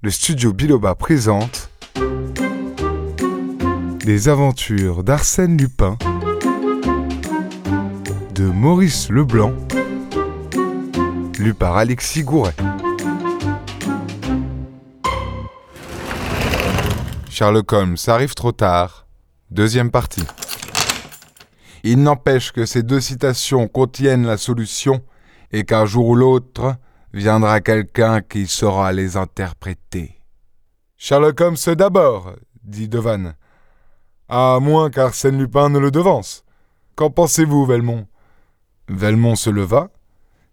le studio Biloba présente Les aventures d'Arsène Lupin de Maurice Leblanc, lu par Alexis Gouret. Sherlock Holmes arrive trop tard. Deuxième partie. Il n'empêche que ces deux citations contiennent la solution et qu'un jour ou l'autre viendra quelqu'un qui saura les interpréter. Sherlock Holmes d'abord, dit Devanne. À moins qu'Arsène Lupin ne le devance. Qu'en pensez-vous, Velmont? Velmont se leva,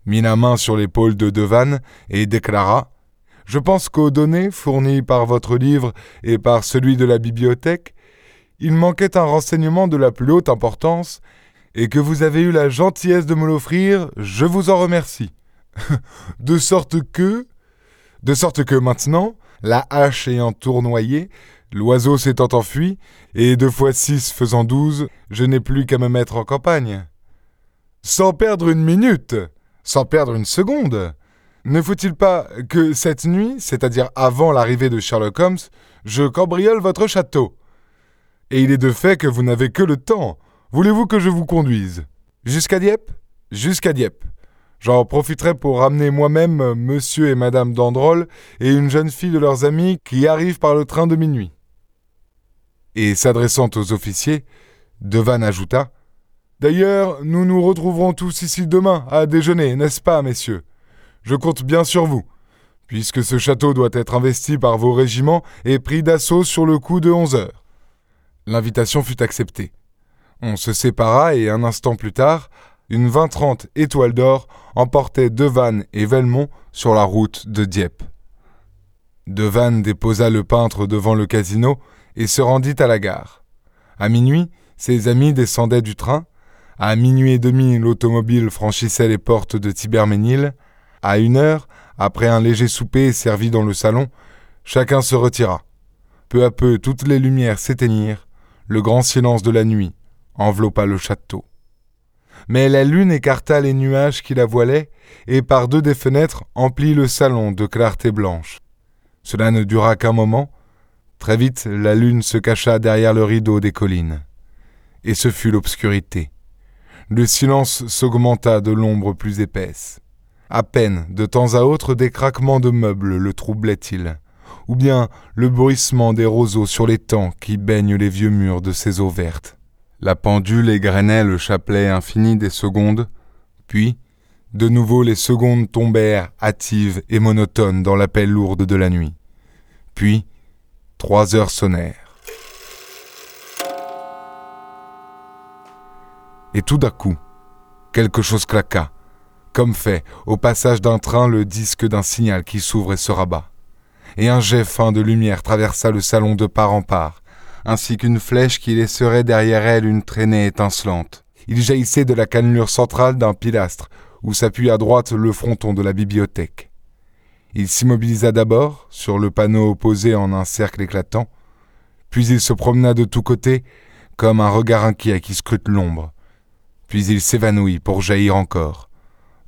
mit la main sur l'épaule de Devanne et déclara Je pense qu'aux données fournies par votre livre et par celui de la bibliothèque, il manquait un renseignement de la plus haute importance, et que vous avez eu la gentillesse de me l'offrir, je vous en remercie. de sorte que. De sorte que maintenant, la hache ayant tournoyé, l'oiseau s'étant enfui, et deux fois six faisant douze, je n'ai plus qu'à me mettre en campagne. Sans perdre une minute, sans perdre une seconde. Ne faut-il pas que cette nuit, c'est-à-dire avant l'arrivée de Sherlock Holmes, je cambriole votre château? Et il est de fait que vous n'avez que le temps. Voulez-vous que je vous conduise? Jusqu'à Dieppe? Jusqu'à Dieppe. J'en profiterai pour ramener moi-même euh, monsieur et madame Dandrol et une jeune fille de leurs amis qui arrivent par le train de minuit. Et s'adressant aux officiers, Devanne ajouta D'ailleurs, nous nous retrouverons tous ici demain à déjeuner, n'est-ce pas, messieurs? Je compte bien sur vous, puisque ce château doit être investi par vos régiments et pris d'assaut sur le coup de onze heures. L'invitation fut acceptée. On se sépara et un instant plus tard, une 20-30 étoile d'or emportait Devanne et Velmont sur la route de Dieppe. Devanne déposa le peintre devant le casino et se rendit à la gare. À minuit, ses amis descendaient du train. À minuit et demi, l'automobile franchissait les portes de Tiberménil. À une heure, après un léger souper servi dans le salon, chacun se retira. Peu à peu, toutes les lumières s'éteignirent. Le grand silence de la nuit enveloppa le château mais la lune écarta les nuages qui la voilaient, et par deux des fenêtres emplit le salon de clarté blanche. Cela ne dura qu'un moment. Très vite, la lune se cacha derrière le rideau des collines. Et ce fut l'obscurité. Le silence s'augmenta de l'ombre plus épaisse. À peine, de temps à autre, des craquements de meubles le troublaient-ils, ou bien le bruissement des roseaux sur les temps qui baignent les vieux murs de ces eaux vertes. La pendule égrenait le chapelet infini des secondes, puis, de nouveau les secondes tombèrent hâtives et monotones dans l'appel lourde de la nuit. Puis, trois heures sonnèrent. Et tout d'un coup, quelque chose claqua, comme fait au passage d'un train le disque d'un signal qui s'ouvre et se rabat. Et un jet fin de lumière traversa le salon de part en part, ainsi qu'une flèche qui laisserait derrière elle une traînée étincelante. Il jaillissait de la cannelure centrale d'un pilastre, où s'appuie à droite le fronton de la bibliothèque. Il s'immobilisa d'abord, sur le panneau opposé en un cercle éclatant, puis il se promena de tous côtés, comme un regard inquiet qui scrute l'ombre. Puis il s'évanouit pour jaillir encore,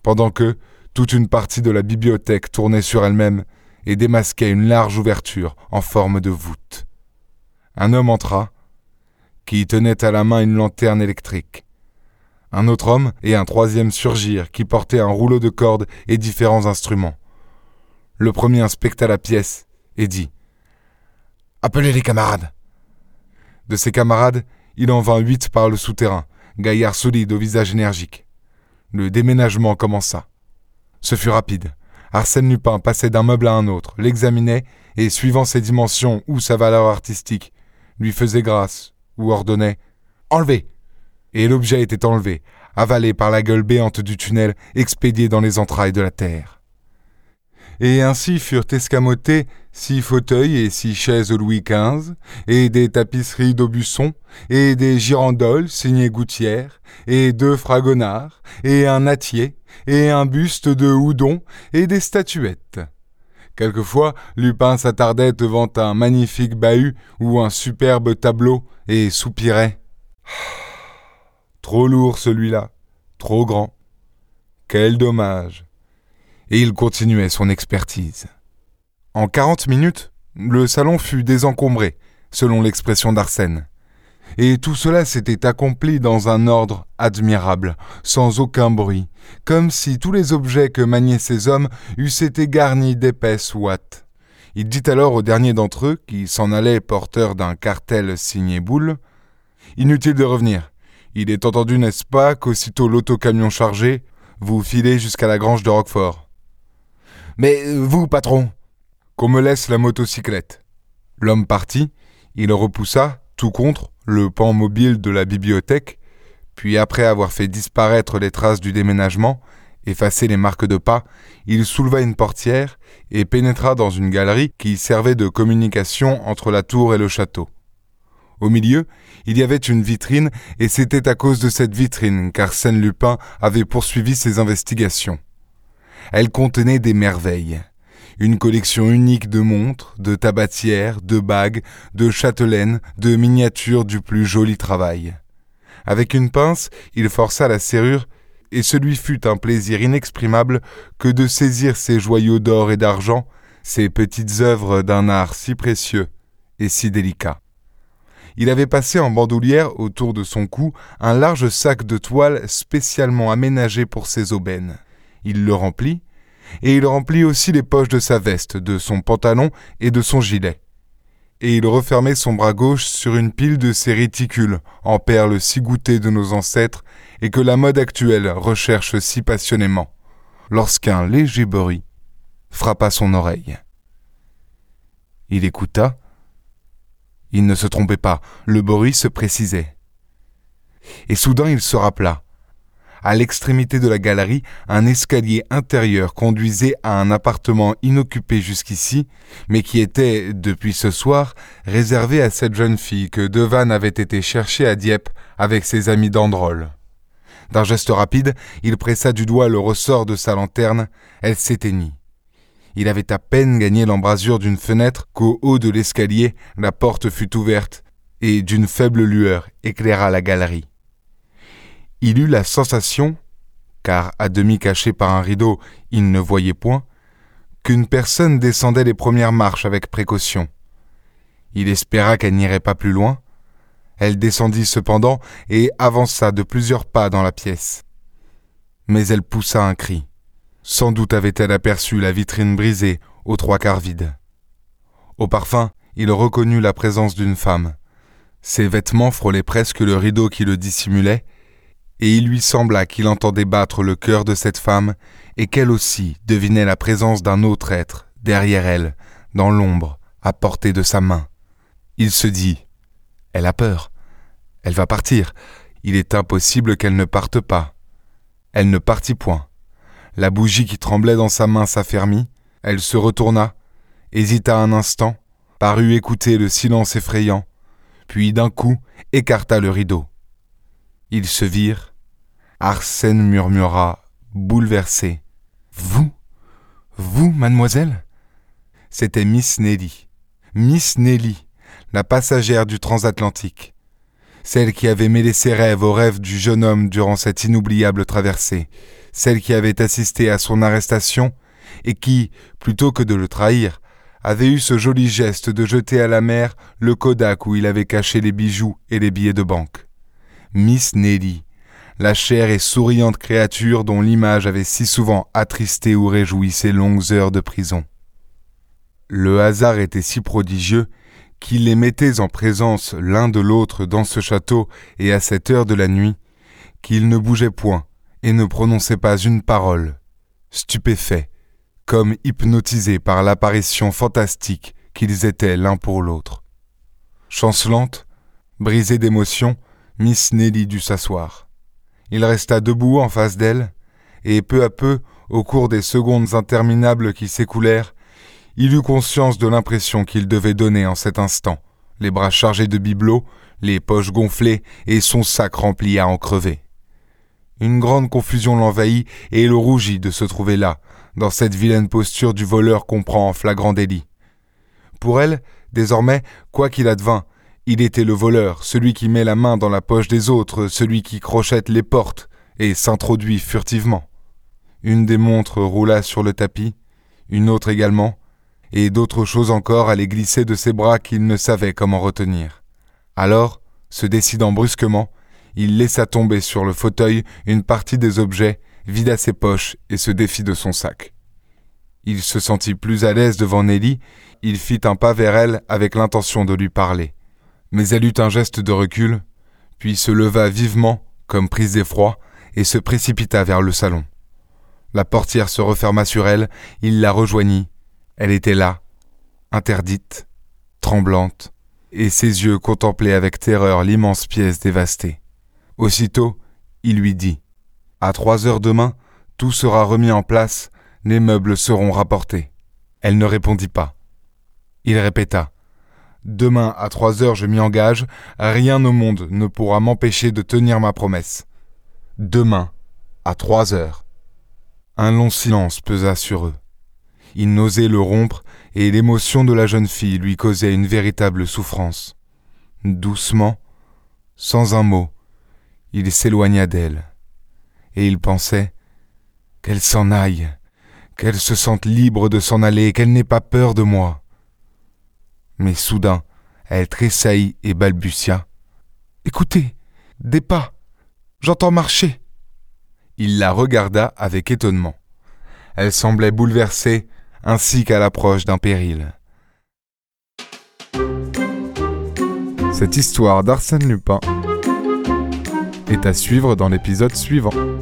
pendant que toute une partie de la bibliothèque tournait sur elle-même et démasquait une large ouverture en forme de voûte un homme entra, qui tenait à la main une lanterne électrique. Un autre homme et un troisième surgirent, qui portaient un rouleau de cordes et différents instruments. Le premier inspecta la pièce et dit Appelez les camarades. De ses camarades, il en vint huit par le souterrain, gaillards solides au visage énergique. Le déménagement commença. Ce fut rapide. Arsène Lupin passait d'un meuble à un autre, l'examinait, et suivant ses dimensions ou sa valeur artistique, lui faisait grâce ou ordonnait Enlevez Et l'objet était enlevé, avalé par la gueule béante du tunnel, expédié dans les entrailles de la terre. Et ainsi furent escamotés six fauteuils et six chaises Louis XV, et des tapisseries d'Aubusson, et des girandoles signées Gouttière, et deux fragonards, et un nattier, et un buste de Houdon, et des statuettes. Quelquefois, Lupin s'attardait devant un magnifique bahut ou un superbe tableau et soupirait. Trop lourd celui-là, trop grand. Quel dommage. Et il continuait son expertise. En quarante minutes, le salon fut désencombré, selon l'expression d'Arsène. Et tout cela s'était accompli dans un ordre admirable, sans aucun bruit, comme si tous les objets que maniaient ces hommes eussent été garnis d'épaisses ouates. Il dit alors au dernier d'entre eux, qui s'en allait porteur d'un cartel signé boule, Inutile de revenir. Il est entendu, n'est-ce pas, qu'aussitôt l'autocamion chargé, vous filez jusqu'à la grange de Roquefort. Mais vous, patron, qu'on me laisse la motocyclette. L'homme partit, il repoussa, tout contre, le pan mobile de la bibliothèque, puis après avoir fait disparaître les traces du déménagement, effacé les marques de pas, il souleva une portière et pénétra dans une galerie qui servait de communication entre la tour et le château. Au milieu, il y avait une vitrine, et c'était à cause de cette vitrine qu'Arsène Lupin avait poursuivi ses investigations. Elle contenait des merveilles une collection unique de montres, de tabatières, de bagues, de châtelaines, de miniatures du plus joli travail. Avec une pince, il força la serrure, et ce lui fut un plaisir inexprimable que de saisir ces joyaux d'or et d'argent, ces petites œuvres d'un art si précieux et si délicat. Il avait passé en bandoulière autour de son cou un large sac de toile spécialement aménagé pour ses aubaines. Il le remplit, et il remplit aussi les poches de sa veste, de son pantalon et de son gilet. Et il refermait son bras gauche sur une pile de ces réticules en perles si goûtées de nos ancêtres et que la mode actuelle recherche si passionnément, lorsqu'un léger bruit frappa son oreille. Il écouta. Il ne se trompait pas, le bruit se précisait. Et soudain il se rappela. À l'extrémité de la galerie, un escalier intérieur conduisait à un appartement inoccupé jusqu'ici, mais qui était, depuis ce soir, réservé à cette jeune fille que Devanne avait été chercher à Dieppe avec ses amis d'Androl. D'un geste rapide, il pressa du doigt le ressort de sa lanterne, elle s'éteignit. Il avait à peine gagné l'embrasure d'une fenêtre qu'au haut de l'escalier, la porte fut ouverte, et d'une faible lueur éclaira la galerie il eut la sensation, car à demi caché par un rideau, il ne voyait point, qu'une personne descendait les premières marches avec précaution. Il espéra qu'elle n'irait pas plus loin. Elle descendit cependant et avança de plusieurs pas dans la pièce. Mais elle poussa un cri. Sans doute avait-elle aperçu la vitrine brisée aux trois quarts vide. Au parfum, il reconnut la présence d'une femme. Ses vêtements frôlaient presque le rideau qui le dissimulait, et il lui sembla qu'il entendait battre le cœur de cette femme, et qu'elle aussi devinait la présence d'un autre être, derrière elle, dans l'ombre, à portée de sa main. Il se dit Elle a peur. Elle va partir. Il est impossible qu'elle ne parte pas. Elle ne partit point. La bougie qui tremblait dans sa main s'affermit, elle se retourna, hésita un instant, parut écouter le silence effrayant, puis d'un coup écarta le rideau. Ils se virent. Arsène murmura, bouleversé. Vous? Vous, mademoiselle? C'était Miss Nelly. Miss Nelly, la passagère du transatlantique. Celle qui avait mêlé ses rêves aux rêves du jeune homme durant cette inoubliable traversée. Celle qui avait assisté à son arrestation et qui, plutôt que de le trahir, avait eu ce joli geste de jeter à la mer le Kodak où il avait caché les bijoux et les billets de banque. Miss Nelly, la chère et souriante créature dont l'image avait si souvent attristé ou réjoui ses longues heures de prison. Le hasard était si prodigieux qu'il les mettait en présence l'un de l'autre dans ce château et à cette heure de la nuit, qu'ils ne bougeaient point et ne prononçaient pas une parole, stupéfaits, comme hypnotisés par l'apparition fantastique qu'ils étaient l'un pour l'autre. Chancelante, brisée d'émotion, Miss Nelly dut s'asseoir. Il resta debout en face d'elle, et peu à peu, au cours des secondes interminables qui s'écoulèrent, il eut conscience de l'impression qu'il devait donner en cet instant, les bras chargés de bibelots, les poches gonflées et son sac rempli à en crever. Une grande confusion l'envahit et il rougit de se trouver là, dans cette vilaine posture du voleur qu'on prend en flagrant délit. Pour elle, désormais, quoi qu'il advint, il était le voleur, celui qui met la main dans la poche des autres, celui qui crochette les portes et s'introduit furtivement. Une des montres roula sur le tapis, une autre également, et d'autres choses encore allaient glisser de ses bras qu'il ne savait comment retenir. Alors, se décidant brusquement, il laissa tomber sur le fauteuil une partie des objets, vida ses poches et se défit de son sac. Il se sentit plus à l'aise devant Nelly, il fit un pas vers elle avec l'intention de lui parler. Mais elle eut un geste de recul, puis se leva vivement, comme prise d'effroi, et se précipita vers le salon. La portière se referma sur elle, il la rejoignit. Elle était là, interdite, tremblante, et ses yeux contemplaient avec terreur l'immense pièce dévastée. Aussitôt, il lui dit À trois heures demain, tout sera remis en place, les meubles seront rapportés. Elle ne répondit pas. Il répéta Demain à trois heures je m'y engage, rien au monde ne pourra m'empêcher de tenir ma promesse. Demain, à trois heures. Un long silence pesa sur eux. Il n'osait le rompre, et l'émotion de la jeune fille lui causait une véritable souffrance. Doucement, sans un mot, il s'éloigna d'elle, et il pensait qu'elle s'en aille, qu'elle se sente libre de s'en aller, qu'elle n'ait pas peur de moi. Mais soudain, elle tressaillit et balbutia. Écoutez, des pas. J'entends marcher. Il la regarda avec étonnement. Elle semblait bouleversée, ainsi qu'à l'approche d'un péril. Cette histoire d'Arsène Lupin est à suivre dans l'épisode suivant.